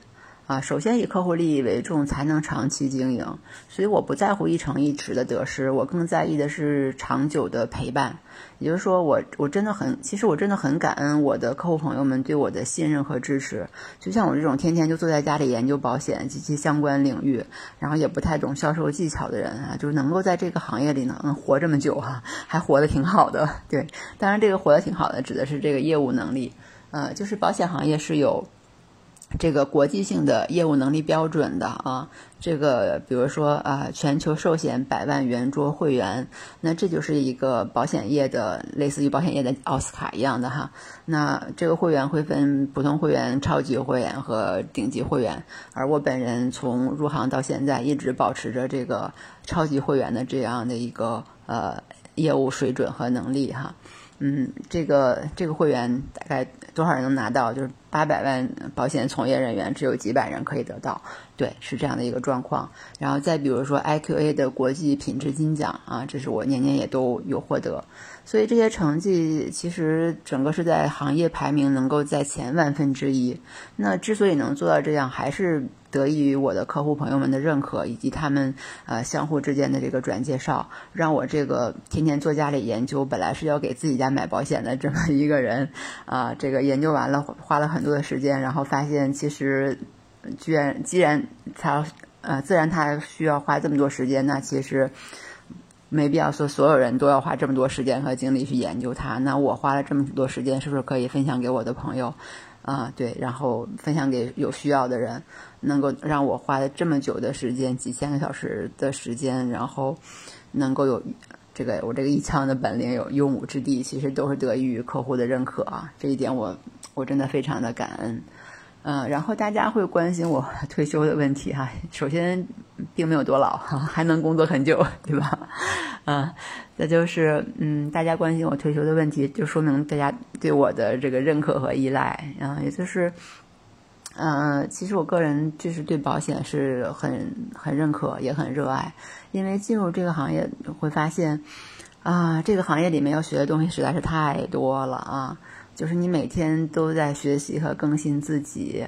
S2: 啊，首先以客户利益为重，才能长期经营。所以我不在乎一成一池的得失，我更在意的是长久的陪伴。也就是说，我我真的很，其实我真的很感恩我的客户朋友们对我的信任和支持。就像我这种天天就坐在家里研究保险及其相关领域，然后也不太懂销售技巧的人啊，就是能够在这个行业里能活这么久哈，还活得挺好的。对，当然这个活得挺好的指的是这个业务能力。呃，就是保险行业是有。这个国际性的业务能力标准的啊，这个比如说啊，全球寿险百万圆桌会员，那这就是一个保险业的类似于保险业的奥斯卡一样的哈。那这个会员会分普通会员、超级会员和顶级会员，而我本人从入行到现在一直保持着这个超级会员的这样的一个呃业务水准和能力哈。嗯，这个这个会员大概多少人能拿到？就是八百万保险从业人员只有几百人可以得到，对，是这样的一个状况。然后再比如说 IQA 的国际品质金奖啊，这是我年年也都有获得。所以这些成绩其实整个是在行业排名能够在前万分之一。那之所以能做到这样，还是得益于我的客户朋友们的认可，以及他们呃相互之间的这个转介绍，让我这个天天坐家里研究，本来是要给自己家买保险的这么一个人啊，这个研究完了花了很多的时间，然后发现其实居然既然他呃自然他需要花这么多时间，那其实。没必要说所有人都要花这么多时间和精力去研究它。那我花了这么多时间，是不是可以分享给我的朋友？啊，对，然后分享给有需要的人，能够让我花了这么久的时间，几千个小时的时间，然后能够有这个我这个一腔的本领有用武之地，其实都是得益于客户的认可啊。这一点我我真的非常的感恩。嗯，然后大家会关心我 [LAUGHS] 退休的问题哈。首先，并没有多老哈，还能工作很久，对吧？嗯，再就是嗯，大家关心我退休的问题，就说明大家对我的这个认可和依赖啊。也就是，嗯，其实我个人就是对保险是很很认可，也很热爱，因为进入这个行业会发现啊，这个行业里面要学的东西实在是太多了啊。就是你每天都在学习和更新自己，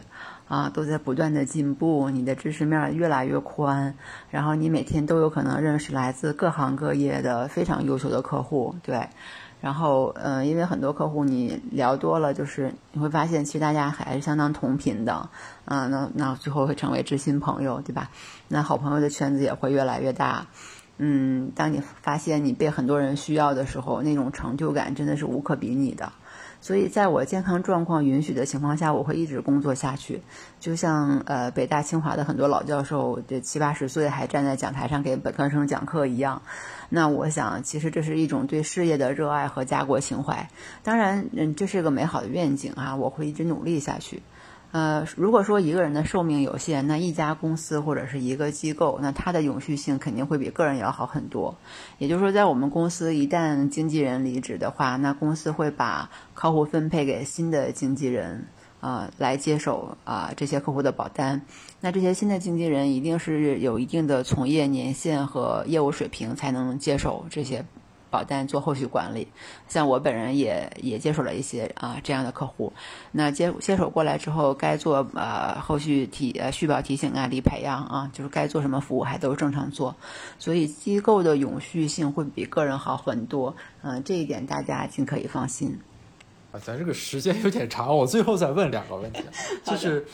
S2: 啊，都在不断的进步，你的知识面越来越宽，然后你每天都有可能认识来自各行各业的非常优秀的客户，对，然后，嗯，因为很多客户你聊多了，就是你会发现其实大家还是相当同频的，啊，那那最后会成为知心朋友，对吧？那好朋友的圈子也会越来越大，嗯，当你发现你被很多人需要的时候，那种成就感真的是无可比拟的。所以，在我健康状况允许的情况下，我会一直工作下去。就像呃，北大、清华的很多老教授，这七八十岁还站在讲台上给本科生讲课一样。那我想，其实这是一种对事业的热爱和家国情怀。当然，嗯，这是个美好的愿景啊，我会一直努力下去。呃，如果说一个人的寿命有限，那一家公司或者是一个机构，那它的永续性肯定会比个人要好很多。也就是说，在我们公司一旦经纪人离职的话，那公司会把客户分配给新的经纪人，啊，来接手啊这些客户的保单。那这些新的经纪人一定是有一定的从业年限和业务水平，才能接手这些。保单做后续管理，像我本人也也接手了一些啊这样的客户，那接接手过来之后，该做呃后续提呃续保提醒啊、理赔呀啊，就是该做什么服务还都正常做，所以机构的永续性会比个人好很多，嗯，这一点大家尽可以放心。
S3: 啊，咱这个时间有点长，我最后再问两个问题，[LAUGHS] 就是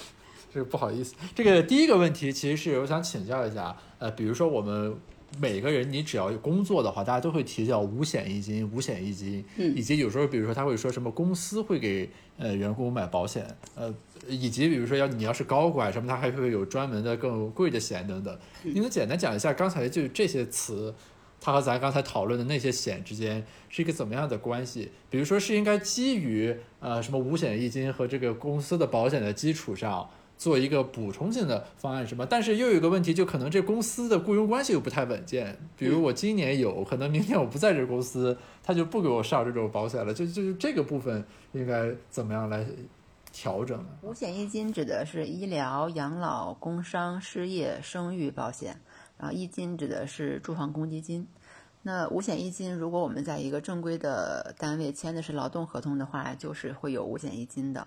S3: 这个不好意思，这个第一个问题其实是我想请教一下，呃，比如说我们。每个人，你只要有工作的话，大家都会提到五险一金，五险一金，以及有时候，比如说他会说什么公司会给呃员工买保险，呃，以及比如说要你要是高管什么，他还会有专门的更贵的险等等。你能简单讲一下刚才就这些词，它和咱刚才讨论的那些险之间是一个怎么样的关系？比如说是应该基于呃什么五险一金和这个公司的保险的基础上。做一个补充性的方案是吧？但是又有一个问题，就可能这公司的雇佣关系又不太稳健。比如我今年有可能明年我不在这公司，他就不给我上这种保险了。就就是这个部分应该怎么样来调整呢？
S2: 五险一金指的是医疗、养老、工伤、失业、生育保险，然后一金指的是住房公积金。那五险一金，如果我们在一个正规的单位签的是劳动合同的话，就是会有五险一金的。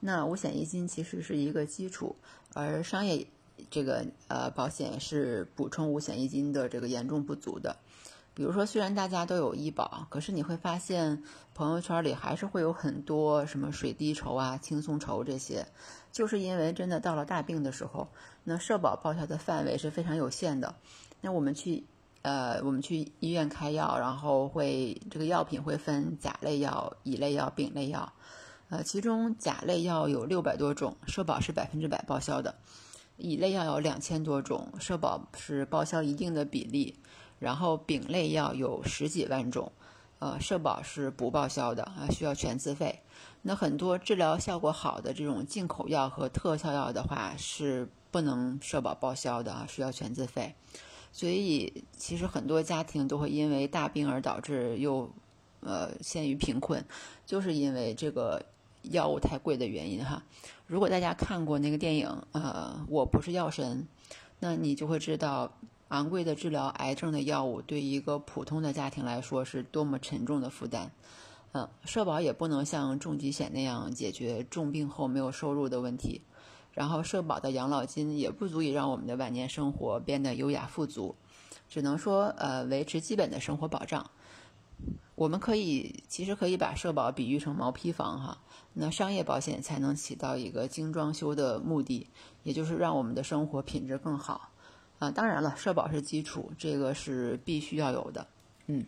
S2: 那五险一金其实是一个基础，而商业这个呃保险是补充五险一金的这个严重不足的。比如说，虽然大家都有医保，可是你会发现朋友圈里还是会有很多什么水滴筹啊、轻松筹这些，就是因为真的到了大病的时候，那社保报销的范围是非常有限的。那我们去呃，我们去医院开药，然后会这个药品会分甲类药、乙类药、丙类药，呃，其中甲类药有六百多种，社保是百分之百报销的；乙类药有两千多种，社保是报销一定的比例。然后丙类药有十几万种，呃，社保是不报销的啊，需要全自费。那很多治疗效果好的这种进口药和特效药的话，是不能社保报销的啊，需要全自费。所以其实很多家庭都会因为大病而导致又呃陷于贫困，就是因为这个药物太贵的原因哈。如果大家看过那个电影呃我不是药神，那你就会知道。昂贵的治疗癌症的药物对一个普通的家庭来说是多么沉重的负担，嗯，社保也不能像重疾险那样解决重病后没有收入的问题，然后社保的养老金也不足以让我们的晚年生活变得优雅富足，只能说呃维持基本的生活保障。我们可以其实可以把社保比喻成毛坯房哈，那商业保险才能起到一个精装修的目的，也就是让我们的生活品质更好。啊，当然了，社保是基础，这个是必须要有的。嗯，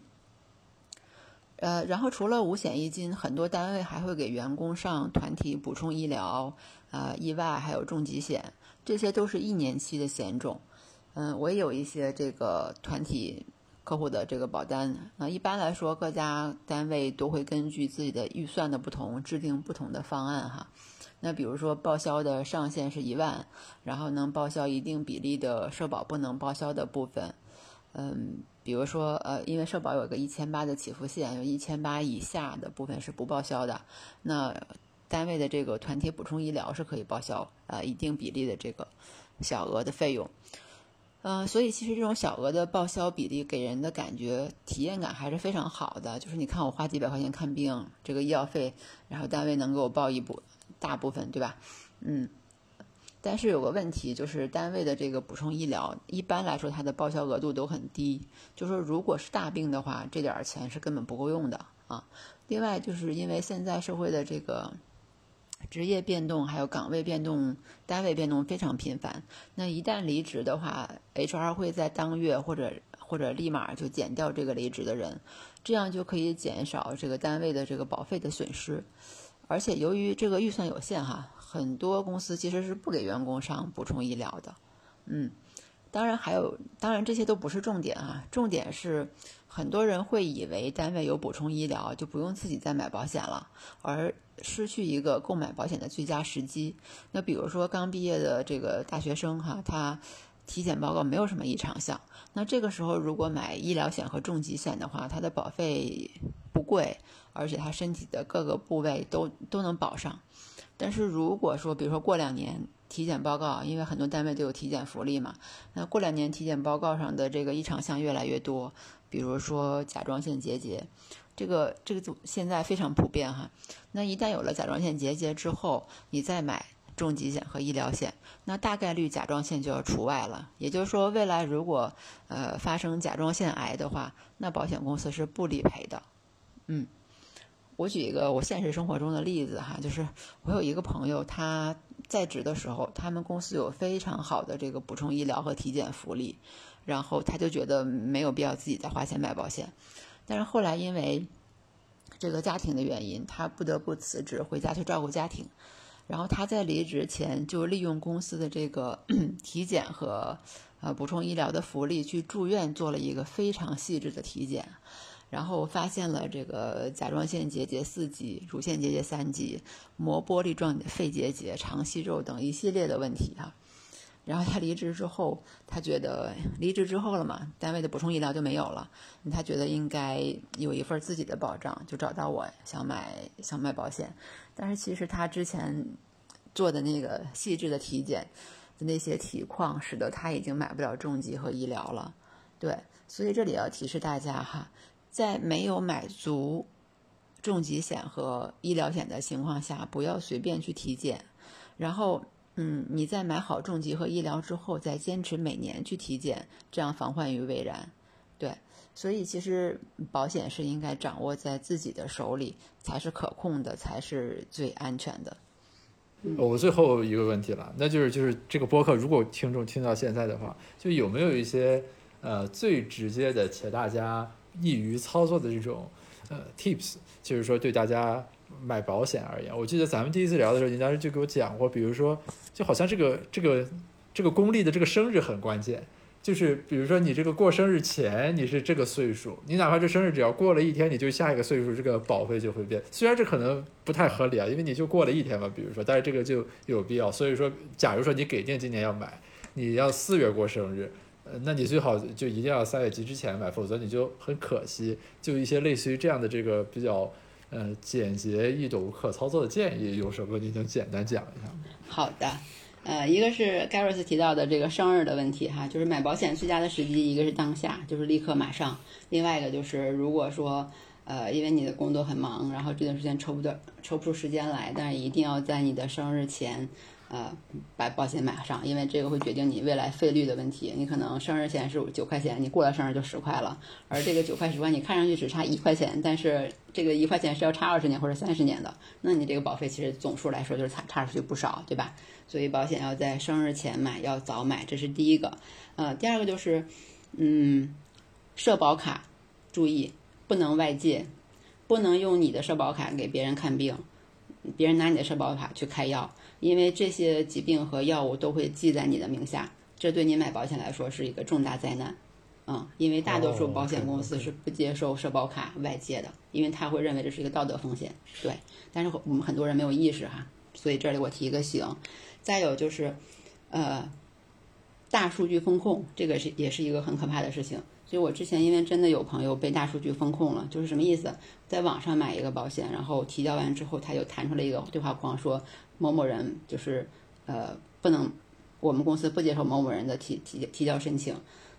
S2: 呃，然后除了五险一金，很多单位还会给员工上团体补充医疗、啊意外还有重疾险，这些都是一年期的险种。嗯，我也有一些这个团体客户的这个保单。啊，一般来说，各家单位都会根据自己的预算的不同，制定不同的方案哈。那比如说报销的上限是一万，然后能报销一定比例的社保不能报销的部分，嗯，比如说呃，因为社保有个一千八的起付线，有一千八以下的部分是不报销的。那单位的这个团体补充医疗是可以报销呃一定比例的这个小额的费用，嗯，所以其实这种小额的报销比例给人的感觉体验感还是非常好的。就是你看我花几百块钱看病，这个医药费，然后单位能给我报一部。大部分对吧？嗯，但是有个问题，就是单位的这个补充医疗，一般来说它的报销额度都很低。就说如果是大病的话，这点钱是根本不够用的啊。另外，就是因为现在社会的这个职业变动，还有岗位变动、单位变动非常频繁。那一旦离职的话，HR 会在当月或者或者立马就减掉这个离职的人，这样就可以减少这个单位的这个保费的损失。而且由于这个预算有限哈，很多公司其实是不给员工上补充医疗的。嗯，当然还有，当然这些都不是重点啊，重点是很多人会以为单位有补充医疗就不用自己再买保险了，而失去一个购买保险的最佳时机。那比如说刚毕业的这个大学生哈，他体检报告没有什么异常项，那这个时候如果买医疗险和重疾险的话，它的保费不贵。而且他身体的各个部位都都能保上，但是如果说，比如说过两年体检报告，因为很多单位都有体检福利嘛，那过两年体检报告上的这个异常项越来越多，比如说甲状腺结节，这个这个就现在非常普遍哈。那一旦有了甲状腺结节之后，你再买重疾险和医疗险，那大概率甲状腺就要除外了。也就是说，未来如果呃发生甲状腺癌的话，那保险公司是不理赔的，嗯。我举一个我现实生活中的例子哈，就是我有一个朋友，他在职的时候，他们公司有非常好的这个补充医疗和体检福利，然后他就觉得没有必要自己再花钱买保险，但是后来因为这个家庭的原因，他不得不辞职回家去照顾家庭，然后他在离职前就利用公司的这个 [CLEARS THROAT] 体检和呃补充医疗的福利去住院做了一个非常细致的体检。然后发现了这个甲状腺结节四级、乳腺结节三级、膜玻璃状肺结节、肠息肉等一系列的问题哈。然后他离职之后，他觉得离职之后了嘛，单位的补充医疗就没有了，他觉得应该有一份自己的保障，就找到我想买想买保险。但是其实他之前做的那个细致的体检的那些体况，使得他已经买不了重疾和医疗了。对，所以这里要提示大家哈。在没有买足
S4: 重疾险和医疗险的情况下，不要随便去体检。然后，嗯，你在买好重疾和医疗之后，再坚持每年去体检，这样防患于未然。对，所以其实保险是应该掌握在自己的手里，才是可控的，才是最安全的。
S3: 我最后一个问题了，那就是就是这个播客，如果听众听到现在的话，就有没有一些呃最直接的且大家易于操作的这种呃 tips，就是说对大家买保险而言，我记得咱们第一次聊的时候，您当时就给我讲过，比如说就好像这个这个这个公历的这个生日很关键。就是比如说你这个过生日前你是这个岁数，你哪怕这生日只要过了一天，你就下一个岁数，这个保费就会变。虽然这可能不太合理啊，因为你就过了一天嘛，比如说，但是这个就有必要。所以说，假如说你给定今年要买，你要四月过生日，那你最好就一定要三月及之前买，否则你就很可惜。就一些类似于这样的这个比较呃简洁易懂可操作的建议，有什么你能简单讲一下吗？
S2: 好的。呃，一个是 Gareth 提到的这个生日的问题哈，就是买保险最佳的时机，一个是当下，就是立刻马上；另外一个就是如果说，呃，因为你的工作很忙，然后这段时间抽不到抽不出时间来，但是一定要在你的生日前。呃，把保险买上，因为这个会决定你未来费率的问题。你可能生日前是九块钱，你过了生日就十块了。而这个九块十块，你看上去只差一块钱，但是这个一块钱是要差二十年或者三十年的，那你这个保费其实总数来说就是差差出去不少，对吧？所以保险要在生日前买，要早买，这是第一个。呃，第二个就是，嗯，社保卡注意不能外借，不能用你的社保卡给别人看病，别人拿你的社保卡去开药。因为这些疾病和药物都会记在你的名下，这对你买保险来说是一个重大灾难，嗯，因为大多数保险公司是不接受社保卡外借的，因为他会认为这是一个道德风险，对。但是我们很多人没有意识哈，所以这里我提一个醒。再有就是，呃，大数据风控，这个是也是一个很可怕的事情。所以我之前因为真的有朋友被大数据风控了，就是什么意思？在网上买一个保险，然后提交完之后，他就弹出了一个对话框，说某某人就是呃不能，我们公司不接受某某人的提提提交申请。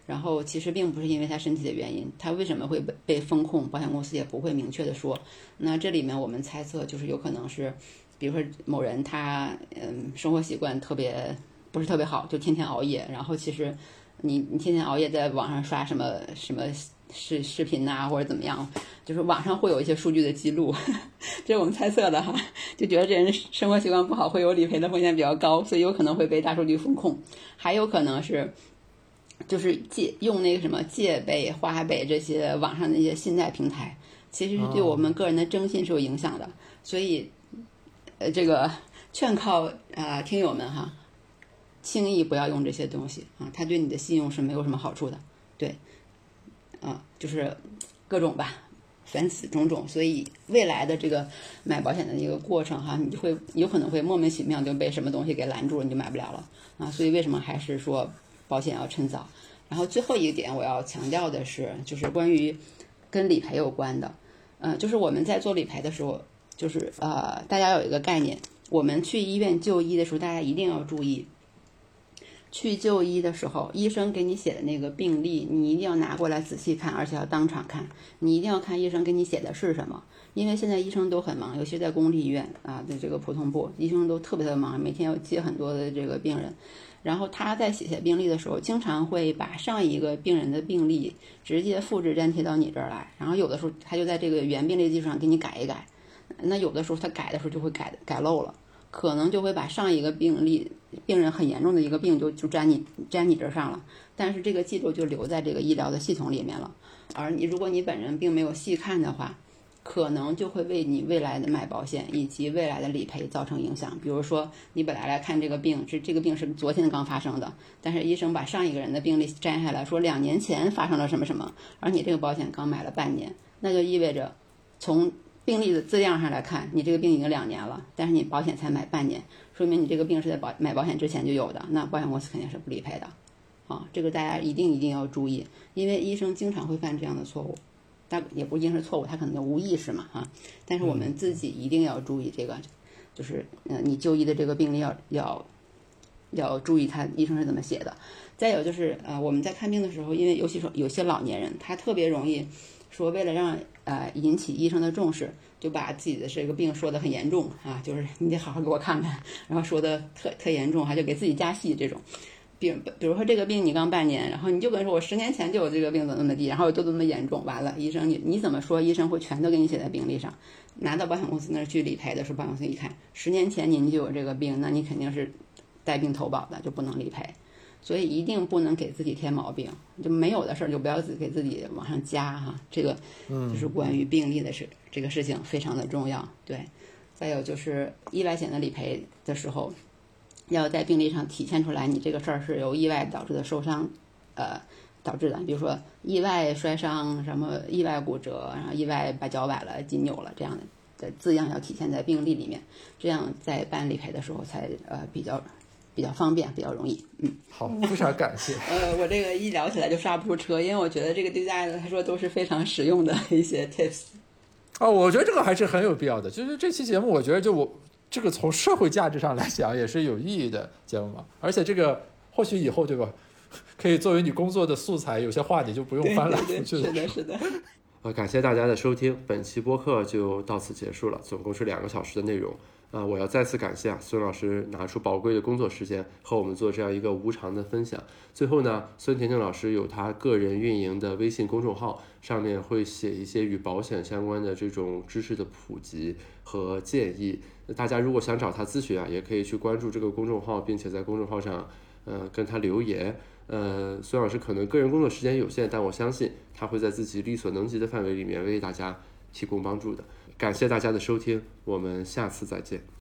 S2: 然后其实并不是因为他身体的原因，他为什么会被被风控？保险公司也不会明确的说。那这里面我们猜测就是有可能是，比如说某人他嗯生活习惯特别不是特别好，就天天熬夜，然后其实。你你天天熬夜在网上刷什么什么视视频呐，或者怎么样？就是网上会有一些数据的记录，[LAUGHS] 这是我们猜测的哈，就觉得这人生活习惯不好，会有理赔的风险比较高，所以有可能会被大数据风控。还有可能是，就是借用那个什么借呗、花呗这些网上的一些信贷平台，其实是对我们个人的征信是有影响的。所以，呃，这个劝告啊，听友们哈。轻易不要用这些东西啊，它对你的信用是没有什么好处的。对，啊，就是各种吧，凡此种种。所以未来的这个买保险的一个过程哈，你就会有可能会莫名其妙就被什么东西给拦住了，你就买不了了啊。所以为什么还是说保险要趁早？然后最后一点我要强调的是，就是关于跟理赔有关的，嗯，就是我们在做理赔的时候，就是呃，大家有一个概念，我们去医院就医的时候，大家一定要注意。去就医的时候，医生给你写的那个病历，你一定要拿过来仔细看，而且要当场看。你一定要看医生给你写的是什么，因为现在医生都很忙，尤其在公立医院啊，在这个普通部，医生都特别的忙，每天要接很多的这个病人。然后他在写写病历的时候，经常会把上一个病人的病历直接复制粘贴到你这儿来，然后有的时候他就在这个原病历基础上给你改一改。那有的时候他改的时候就会改改漏了。可能就会把上一个病例病人很严重的一个病就就粘你粘你这上了，但是这个记录就留在这个医疗的系统里面了。而你如果你本人并没有细看的话，可能就会为你未来的买保险以及未来的理赔造成影响。比如说你本来来看这个病是这个病是昨天刚发生的，但是医生把上一个人的病历摘下来说两年前发生了什么什么，而你这个保险刚买了半年，那就意味着从。病例的字样上来看，你这个病已经两年了，但是你保险才买半年，说明你这个病是在保买保险之前就有的，那保险公司肯定是不理赔的，啊，这个大家一定一定要注意，因为医生经常会犯这样的错误，但也不一定是错误，他可能就无意识嘛，哈，但是我们自己一定要注意这个，就是嗯，你就医的这个病例要要要注意他医生是怎么写的，再有就是呃，我们在看病的时候，因为尤其说有些老年人，他特别容易说为了让呃引起医生的重视，就把自己的这个病说得很严重啊，就是你得好好给我看看，然后说的特特严重，还就给自己加戏这种。病比如说这个病你刚半年，然后你就跟说我十年前就有这个病怎么怎么地，然后都这么严重，完了医生你你怎么说，医生会全都给你写在病历上，拿到保险公司那儿去理赔的时候，保险公司一看十年前您就有这个病，那你肯定是带病投保的，就不能理赔。所以一定不能给自己添毛病，就没有的事儿就不要自给自己往上加哈。这个就是关于病例的事，这个事情非常的重要。对，再有就是意外险的理赔的时候，要在病历上体现出来你这个事儿是由意外导致的受伤，呃导致的。比如说意外摔伤、什么意外骨折，然后意外把脚崴了、筋扭了这样的的字样要体现在病历里面，这样在办理赔的时候才呃比较。比较方便，比较容易。嗯，
S3: 好，非常感谢。[LAUGHS]
S2: 呃，我这个一聊起来就刹不住车，因为我觉得这个对大家来说都是非常实用的 [LAUGHS] 一些 tips。
S3: 哦，我觉得这个还是很有必要的。就是这期节目，我觉得就我这个从社会价值上来讲也是有意义的节目嘛。而且这个或许以后对吧，可以作为你工作的素材，有些话你就不用翻来覆去
S2: 的。是的，是的。[LAUGHS]
S1: 呃，感谢大家的收听，本期播客就到此结束了，总共是两个小时的内容。啊，我要再次感谢啊，孙老师拿出宝贵的工作时间和我们做这样一个无偿的分享。最后呢，孙婷婷老师有他个人运营的微信公众号，上面会写一些与保险相关的这种知识的普及和建议。大家如果想找他咨询啊，也可以去关注这个公众号，并且在公众号上，呃，跟他留言。呃，孙老师可能个人工作时间有限，但我相信他会在自己力所能及的范围里面为大家提供帮助的。感谢大家的收听，我们下次再见。